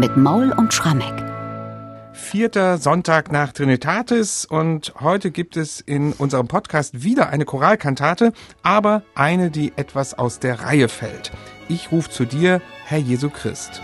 mit Maul und Schrammeck. Vierter Sonntag nach Trinitatis und heute gibt es in unserem Podcast wieder eine Choralkantate, aber eine, die etwas aus der Reihe fällt. Ich rufe zu dir, Herr Jesu Christ.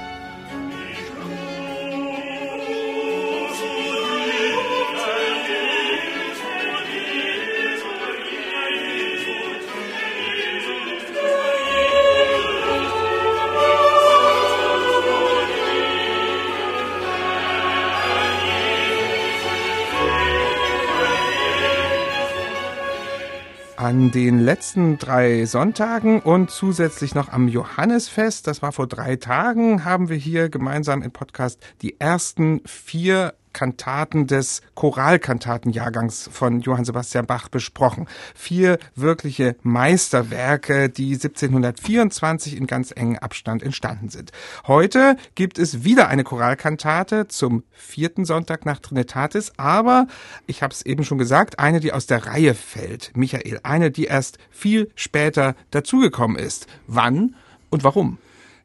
An den letzten drei Sonntagen und zusätzlich noch am Johannesfest, das war vor drei Tagen, haben wir hier gemeinsam im Podcast die ersten vier Kantaten des Choralkantatenjahrgangs von Johann Sebastian Bach besprochen. Vier wirkliche Meisterwerke, die 1724 in ganz engem Abstand entstanden sind. Heute gibt es wieder eine Choralkantate zum vierten Sonntag nach Trinitatis, aber ich habe es eben schon gesagt, eine, die aus der Reihe fällt. Michael, eine, die erst viel später dazugekommen ist. Wann und warum?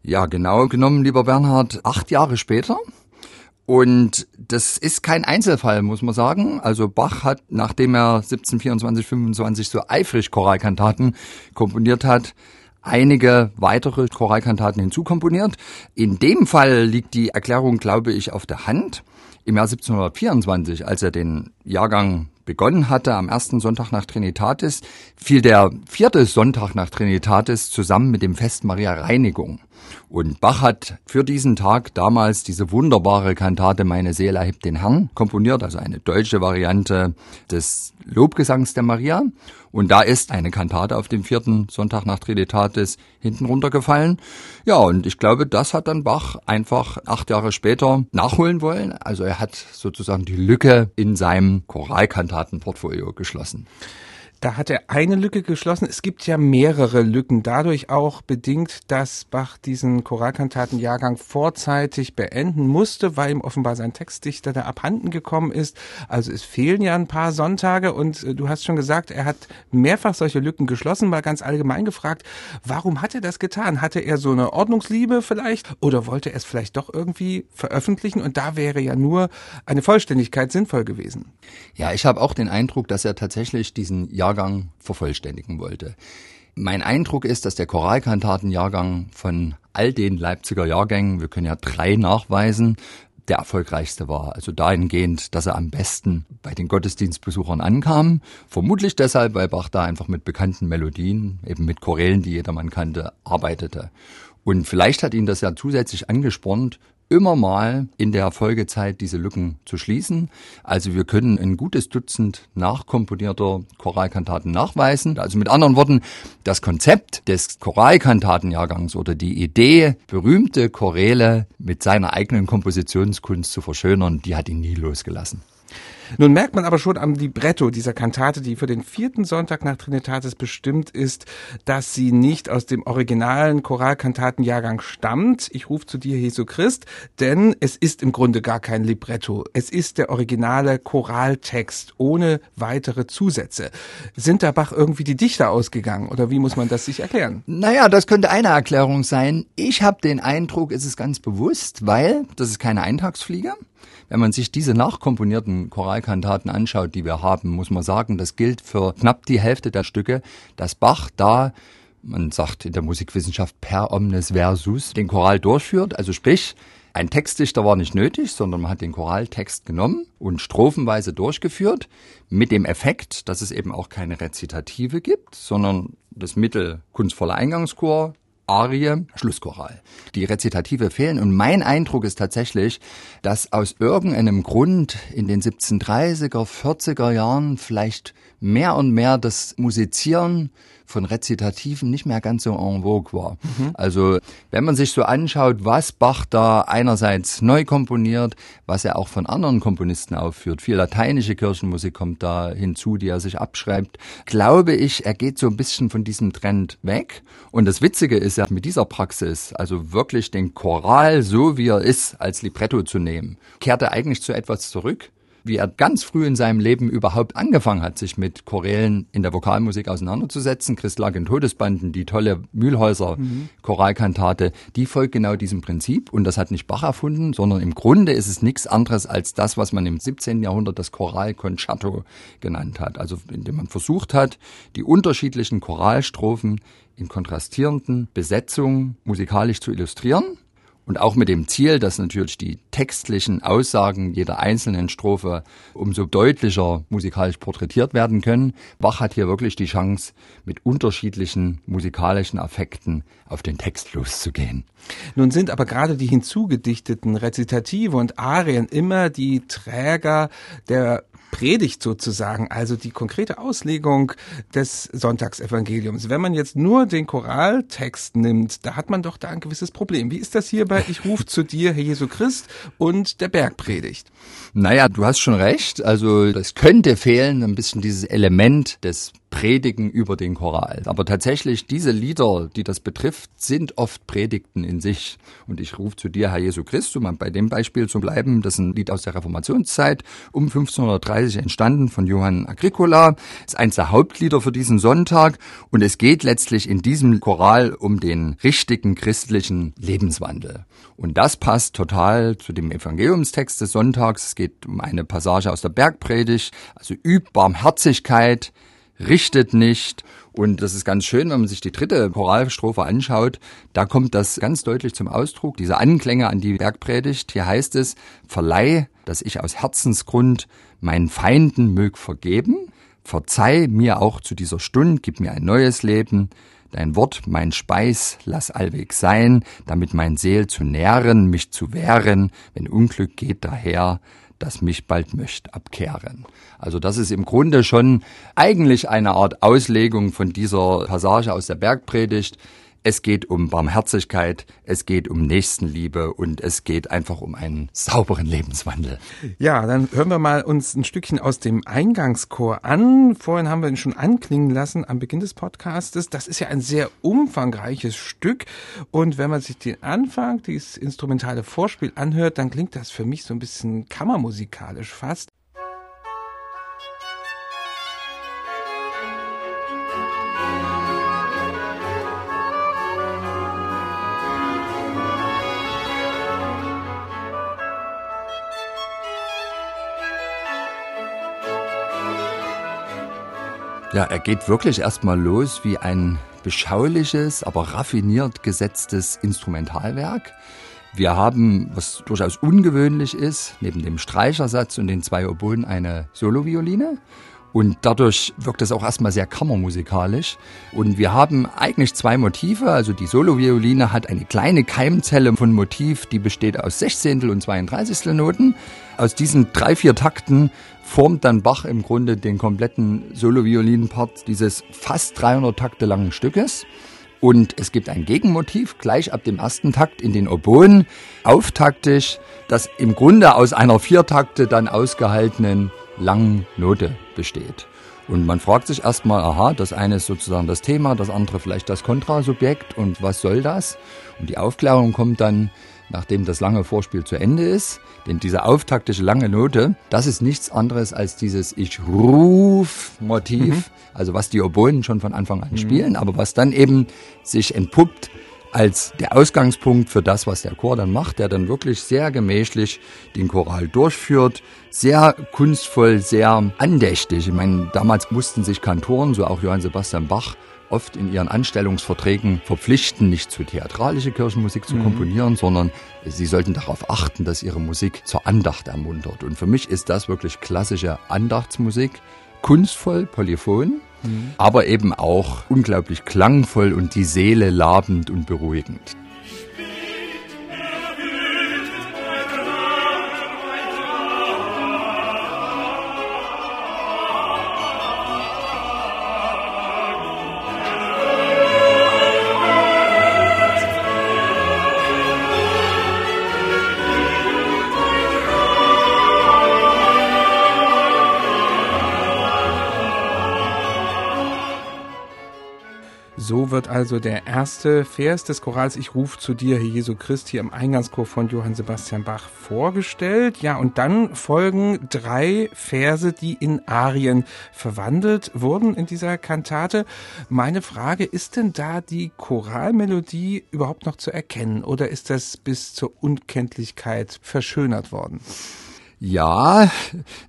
Ja, genau genommen, lieber Bernhard, acht Jahre später, und das ist kein Einzelfall, muss man sagen. Also Bach hat, nachdem er 1724, 25 so eifrig Choralkantaten komponiert hat, einige weitere Choralkantaten hinzukomponiert. In dem Fall liegt die Erklärung, glaube ich, auf der Hand. Im Jahr 1724, als er den Jahrgang begonnen hatte, am ersten Sonntag nach Trinitatis, fiel der vierte Sonntag nach Trinitatis zusammen mit dem Fest Maria Reinigung. Und Bach hat für diesen Tag damals diese wunderbare Kantate Meine Seele erhebt den Herrn komponiert, also eine deutsche Variante des Lobgesangs der Maria. Und da ist eine Kantate auf dem vierten Sonntag nach Trinitatis hinten runtergefallen. Ja, und ich glaube, das hat dann Bach einfach acht Jahre später nachholen wollen. Also er hat sozusagen die Lücke in seinem Choralkantatenportfolio geschlossen. Da hat er eine Lücke geschlossen. Es gibt ja mehrere Lücken, dadurch auch bedingt, dass Bach diesen Choralkantatenjahrgang vorzeitig beenden musste, weil ihm offenbar sein Textdichter da abhanden gekommen ist. Also es fehlen ja ein paar Sonntage und äh, du hast schon gesagt, er hat mehrfach solche Lücken geschlossen, mal ganz allgemein gefragt, warum hat er das getan? Hatte er so eine Ordnungsliebe vielleicht oder wollte er es vielleicht doch irgendwie veröffentlichen und da wäre ja nur eine Vollständigkeit sinnvoll gewesen? Ja, ich habe auch den Eindruck, dass er tatsächlich diesen Jahr Jahrgang vervollständigen wollte. Mein Eindruck ist, dass der Choralkantatenjahrgang von all den Leipziger Jahrgängen, wir können ja drei nachweisen, der erfolgreichste war. Also dahingehend, dass er am besten bei den Gottesdienstbesuchern ankam. Vermutlich deshalb, weil Bach da einfach mit bekannten Melodien, eben mit Chorälen, die jedermann kannte, arbeitete. Und vielleicht hat ihn das ja zusätzlich angespornt, immer mal in der Folgezeit diese Lücken zu schließen. Also wir können ein gutes Dutzend nachkomponierter Choralkantaten nachweisen. Also mit anderen Worten, das Konzept des Choralkantatenjahrgangs oder die Idee, berühmte Choräle mit seiner eigenen Kompositionskunst zu verschönern, die hat ihn nie losgelassen. Nun merkt man aber schon am Libretto dieser Kantate, die für den vierten Sonntag nach Trinitatis bestimmt ist, dass sie nicht aus dem originalen Choralkantatenjahrgang stammt. Ich rufe zu dir, Jesu Christ, denn es ist im Grunde gar kein Libretto. Es ist der originale Choraltext ohne weitere Zusätze. Sind da Bach irgendwie die Dichter ausgegangen oder wie muss man das sich erklären? Naja, das könnte eine Erklärung sein. Ich habe den Eindruck, es ist ganz bewusst, weil das ist keine Eintagsfliege. Wenn man sich diese nachkomponierten Choralkantaten anschaut, die wir haben, muss man sagen, das gilt für knapp die Hälfte der Stücke, dass Bach da man sagt in der Musikwissenschaft per omnes versus, den Choral durchführt. Also sprich, ein Textdichter war nicht nötig, sondern man hat den Choraltext genommen und strophenweise durchgeführt, mit dem Effekt, dass es eben auch keine Rezitative gibt, sondern das Mittel kunstvoller Eingangschor, Arie, Schlusschoral. Die Rezitative fehlen und mein Eindruck ist tatsächlich, dass aus irgendeinem Grund in den 1730er, 40er Jahren vielleicht mehr und mehr das Musizieren von Rezitativen nicht mehr ganz so en vogue war. Mhm. Also wenn man sich so anschaut, was Bach da einerseits neu komponiert, was er auch von anderen Komponisten aufführt, viel lateinische Kirchenmusik kommt da hinzu, die er sich abschreibt, glaube ich, er geht so ein bisschen von diesem Trend weg. Und das Witzige ist ja mit dieser Praxis, also wirklich den Choral so wie er ist als Libretto zu nehmen, kehrt er eigentlich zu etwas zurück, wie er ganz früh in seinem Leben überhaupt angefangen hat, sich mit Chorälen in der Vokalmusik auseinanderzusetzen. Christlag in Todesbanden, die tolle Mühlhäuser mhm. Choralkantate, die folgt genau diesem Prinzip und das hat nicht Bach erfunden, sondern im Grunde ist es nichts anderes als das, was man im 17. Jahrhundert das Choralconcerto genannt hat. Also indem man versucht hat, die unterschiedlichen Choralstrophen in kontrastierenden Besetzungen musikalisch zu illustrieren und auch mit dem Ziel, dass natürlich die textlichen Aussagen jeder einzelnen Strophe umso deutlicher musikalisch porträtiert werden können. Bach hat hier wirklich die Chance, mit unterschiedlichen musikalischen Affekten auf den Text loszugehen. Nun sind aber gerade die hinzugedichteten Rezitative und Arien immer die Träger der Predigt sozusagen, also die konkrete Auslegung des Sonntagsevangeliums. Wenn man jetzt nur den Choraltext nimmt, da hat man doch da ein gewisses Problem. Wie ist das hier bei Ich rufe zu dir, Herr Jesu Christ und der Bergpredigt? Naja, du hast schon recht. Also das könnte fehlen, ein bisschen dieses Element des Predigen über den Choral. Aber tatsächlich, diese Lieder, die das betrifft, sind oft Predigten in sich. Und ich rufe zu dir, Herr Jesu Christ, um bei dem Beispiel zu bleiben, das ist ein Lied aus der Reformationszeit, um 1530 entstanden von Johann Agricola, ist eins der Hauptlieder für diesen Sonntag. Und es geht letztlich in diesem Choral um den richtigen christlichen Lebenswandel. Und das passt total zu dem Evangeliumstext des Sonntags. Es geht um eine Passage aus der Bergpredigt, also übt Barmherzigkeit, richtet nicht. Und das ist ganz schön, wenn man sich die dritte Choralstrophe anschaut. Da kommt das ganz deutlich zum Ausdruck, diese Anklänge an die Bergpredigt. Hier heißt es, verleih, dass ich aus Herzensgrund meinen Feinden mög vergeben. Verzeih mir auch zu dieser Stunde, gib mir ein neues Leben. Dein Wort, mein Speis, lass allweg sein, damit mein Seel zu nähren, mich zu wehren, wenn Unglück geht daher, das mich bald möcht abkehren. Also das ist im Grunde schon eigentlich eine Art Auslegung von dieser Passage aus der Bergpredigt. Es geht um Barmherzigkeit, es geht um Nächstenliebe und es geht einfach um einen sauberen Lebenswandel. Ja, dann hören wir mal uns ein Stückchen aus dem Eingangschor an. Vorhin haben wir ihn schon anklingen lassen am Beginn des Podcastes. Das ist ja ein sehr umfangreiches Stück und wenn man sich den Anfang, dieses instrumentale Vorspiel anhört, dann klingt das für mich so ein bisschen kammermusikalisch fast. Ja, er geht wirklich erstmal los wie ein beschauliches, aber raffiniert gesetztes Instrumentalwerk. Wir haben, was durchaus ungewöhnlich ist, neben dem Streichersatz und den zwei Oboen eine Solovioline. Und dadurch wirkt es auch erstmal sehr kammermusikalisch. Und wir haben eigentlich zwei Motive. Also die Solovioline hat eine kleine Keimzelle von Motiv, die besteht aus Sechzehntel und 32. Noten. Aus diesen drei, vier Takten formt dann Bach im Grunde den kompletten Solo-Violinen-Part dieses fast 300 Takte langen Stückes. Und es gibt ein Gegenmotiv gleich ab dem ersten Takt in den Oboen, auftaktisch, das im Grunde aus einer Viertakte dann ausgehaltenen langen Note besteht. Und man fragt sich erstmal, aha, das eine ist sozusagen das Thema, das andere vielleicht das Kontrasubjekt und was soll das? Und die Aufklärung kommt dann, nachdem das lange Vorspiel zu Ende ist. Denn diese auftaktische lange Note, das ist nichts anderes als dieses Ich ruf Motiv, mhm. also was die Oboen schon von Anfang an mhm. spielen, aber was dann eben sich entpuppt als der Ausgangspunkt für das, was der Chor dann macht, der dann wirklich sehr gemächlich den Choral durchführt, sehr kunstvoll, sehr andächtig. Ich meine, damals mussten sich Kantoren, so auch Johann Sebastian Bach, oft in ihren Anstellungsverträgen verpflichten, nicht zu theatralische Kirchenmusik zu mhm. komponieren, sondern sie sollten darauf achten, dass ihre Musik zur Andacht ermuntert. Und für mich ist das wirklich klassische Andachtsmusik, kunstvoll, polyphon, aber eben auch unglaublich klangvoll und die Seele labend und beruhigend. So wird also der erste Vers des Chorals Ich ruf zu dir, Herr Jesu Christ, hier im Eingangschor von Johann Sebastian Bach vorgestellt. Ja, und dann folgen drei Verse, die in Arien verwandelt wurden in dieser Kantate. Meine Frage, ist denn da die Choralmelodie überhaupt noch zu erkennen oder ist das bis zur Unkenntlichkeit verschönert worden? Ja,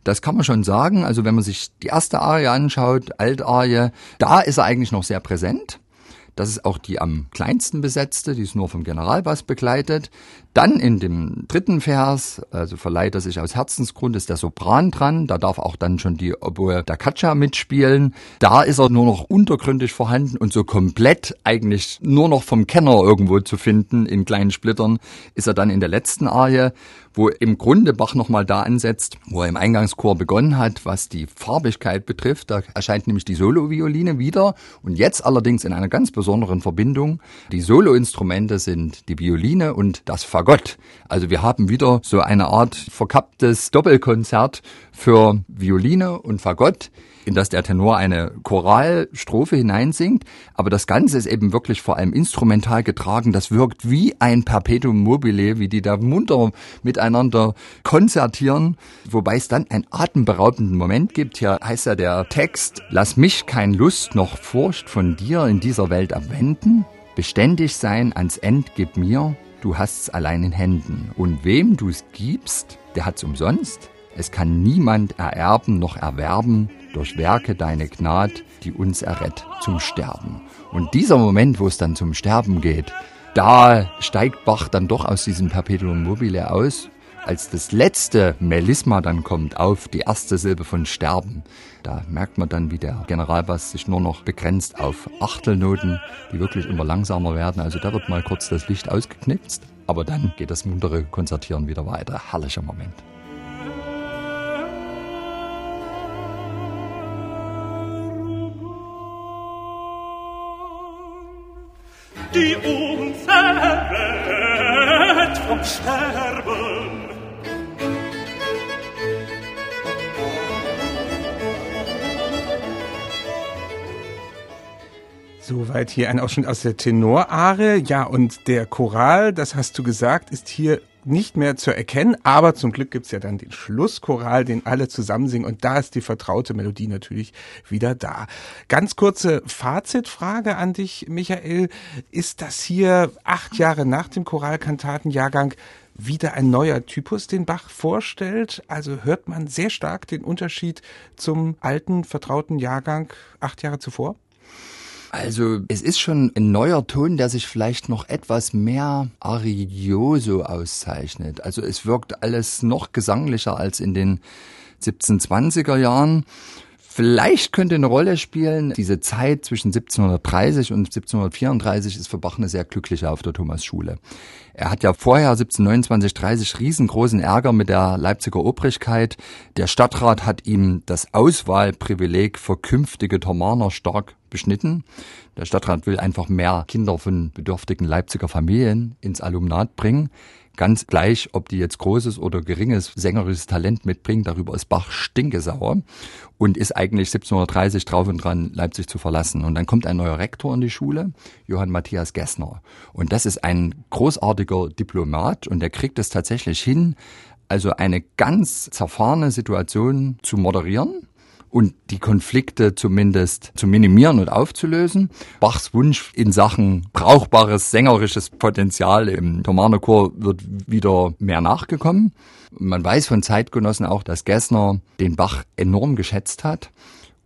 das kann man schon sagen. Also wenn man sich die erste Arie anschaut, Altarie, da ist er eigentlich noch sehr präsent. Das ist auch die am kleinsten besetzte, die ist nur vom Generalbass begleitet. Dann in dem dritten Vers, also verleiht er sich aus Herzensgrund, ist der Sopran dran. Da darf auch dann schon die Oboe da Caccia mitspielen. Da ist er nur noch untergründig vorhanden und so komplett eigentlich nur noch vom Kenner irgendwo zu finden in kleinen Splittern ist er dann in der letzten Arie wo im Grunde Bach nochmal da ansetzt, wo er im Eingangschor begonnen hat, was die Farbigkeit betrifft. Da erscheint nämlich die Solo-Violine wieder und jetzt allerdings in einer ganz besonderen Verbindung. Die Solo-Instrumente sind die Violine und das Fagott. Also wir haben wieder so eine Art verkapptes Doppelkonzert für Violine und Fagott in das der Tenor eine Choralstrophe hineinsingt, aber das Ganze ist eben wirklich vor allem instrumental getragen. Das wirkt wie ein Perpetuum mobile, wie die da munter miteinander konzertieren, wobei es dann einen atemberaubenden Moment gibt. Hier heißt ja der Text, lass mich kein Lust noch Furcht von dir in dieser Welt abwenden, beständig sein ans End gib mir, du hast's allein in Händen. Und wem du's gibst, der hat's umsonst. Es kann niemand ererben noch erwerben, durch Werke deine Gnad, die uns errett zum Sterben. Und dieser Moment, wo es dann zum Sterben geht, da steigt Bach dann doch aus diesem Perpetuum mobile aus. Als das letzte Melisma dann kommt auf, die erste Silbe von Sterben, da merkt man dann, wie der Generalbass sich nur noch begrenzt auf Achtelnoten, die wirklich immer langsamer werden. Also da wird mal kurz das Licht ausgeknipst, aber dann geht das muntere Konzertieren wieder weiter. Herrlicher Moment. Die uns errett vom Sterben. Soweit hier ein Ausschnitt aus der Tenorare. Ja, und der Choral, das hast du gesagt, ist hier nicht mehr zu erkennen, aber zum Glück gibt's ja dann den Schlusschoral, den alle zusammen singen und da ist die vertraute Melodie natürlich wieder da. Ganz kurze Fazitfrage an dich, Michael. Ist das hier acht Jahre nach dem Choralkantatenjahrgang wieder ein neuer Typus, den Bach vorstellt? Also hört man sehr stark den Unterschied zum alten, vertrauten Jahrgang acht Jahre zuvor? Also es ist schon ein neuer Ton, der sich vielleicht noch etwas mehr arioso auszeichnet. Also es wirkt alles noch gesanglicher als in den 1720er Jahren. Vielleicht könnte eine Rolle spielen, diese Zeit zwischen 1730 und 1734 ist für Bach eine sehr glückliche auf der Thomasschule. Er hat ja vorher 1729, 30 riesengroßen Ärger mit der Leipziger Obrigkeit. Der Stadtrat hat ihm das Auswahlprivileg für künftige Thomaner stark beschnitten. Der Stadtrat will einfach mehr Kinder von bedürftigen Leipziger Familien ins Alumnat bringen. Ganz gleich, ob die jetzt großes oder geringes sängerisches Talent mitbringen, darüber ist Bach stinkesauer und ist eigentlich 1730 drauf und dran, Leipzig zu verlassen. Und dann kommt ein neuer Rektor in die Schule, Johann Matthias Gessner. Und das ist ein großartiger Diplomat und der kriegt es tatsächlich hin, also eine ganz zerfahrene Situation zu moderieren und die Konflikte zumindest zu minimieren und aufzulösen. Bachs Wunsch in Sachen brauchbares sängerisches Potenzial im Thomaner Chor wird wieder mehr nachgekommen. Man weiß von Zeitgenossen auch, dass Gessner den Bach enorm geschätzt hat.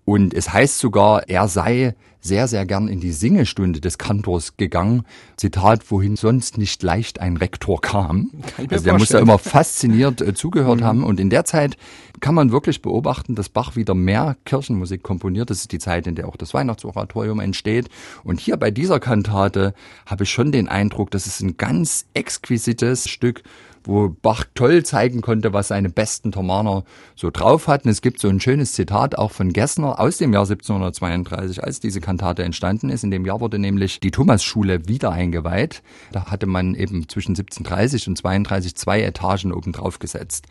Und es heißt sogar, er sei sehr, sehr gern in die Singestunde des Kantors gegangen. Zitat, wohin sonst nicht leicht ein Rektor kam. Also der muss da immer fasziniert äh, zugehört mhm. haben. Und in der Zeit kann man wirklich beobachten, dass Bach wieder mehr Kirchenmusik komponiert. Das ist die Zeit, in der auch das Weihnachtsoratorium entsteht. Und hier bei dieser Kantate habe ich schon den Eindruck, dass es ein ganz exquisites Stück wo Bach toll zeigen konnte, was seine besten Thomaner so drauf hatten. Es gibt so ein schönes Zitat auch von Gessner aus dem Jahr 1732, als diese Kantate entstanden ist. In dem Jahr wurde nämlich die Thomasschule wieder eingeweiht. Da hatte man eben zwischen 1730 und 32 zwei Etagen oben drauf gesetzt.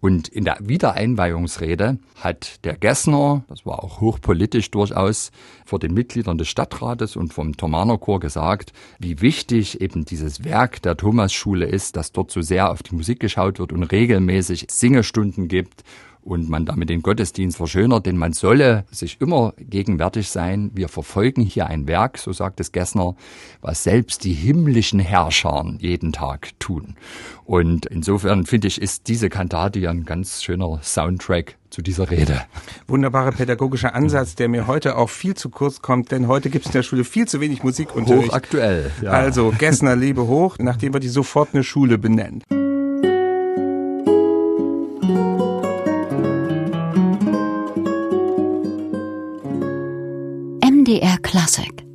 Und in der Wiedereinweihungsrede hat der Gessner, das war auch hochpolitisch durchaus, vor den Mitgliedern des Stadtrates und vom Thomanerchor gesagt, wie wichtig eben dieses Werk der Thomasschule ist, dass dort so sehr auf die Musik geschaut wird und regelmäßig Singestunden gibt und man damit den Gottesdienst verschönert, denn man solle sich immer gegenwärtig sein. Wir verfolgen hier ein Werk, so sagt es Gessner, was selbst die himmlischen Herrscher jeden Tag tun. Und insofern finde ich, ist diese Kantate ja ein ganz schöner Soundtrack zu dieser Rede. Wunderbarer pädagogischer Ansatz, der mir heute auch viel zu kurz kommt, denn heute gibt es in der Schule viel zu wenig Musikunterricht. Hochaktuell. Ja. Also Gessner lebe hoch, nachdem wir die sofort eine Schule benennen. MDR Classic.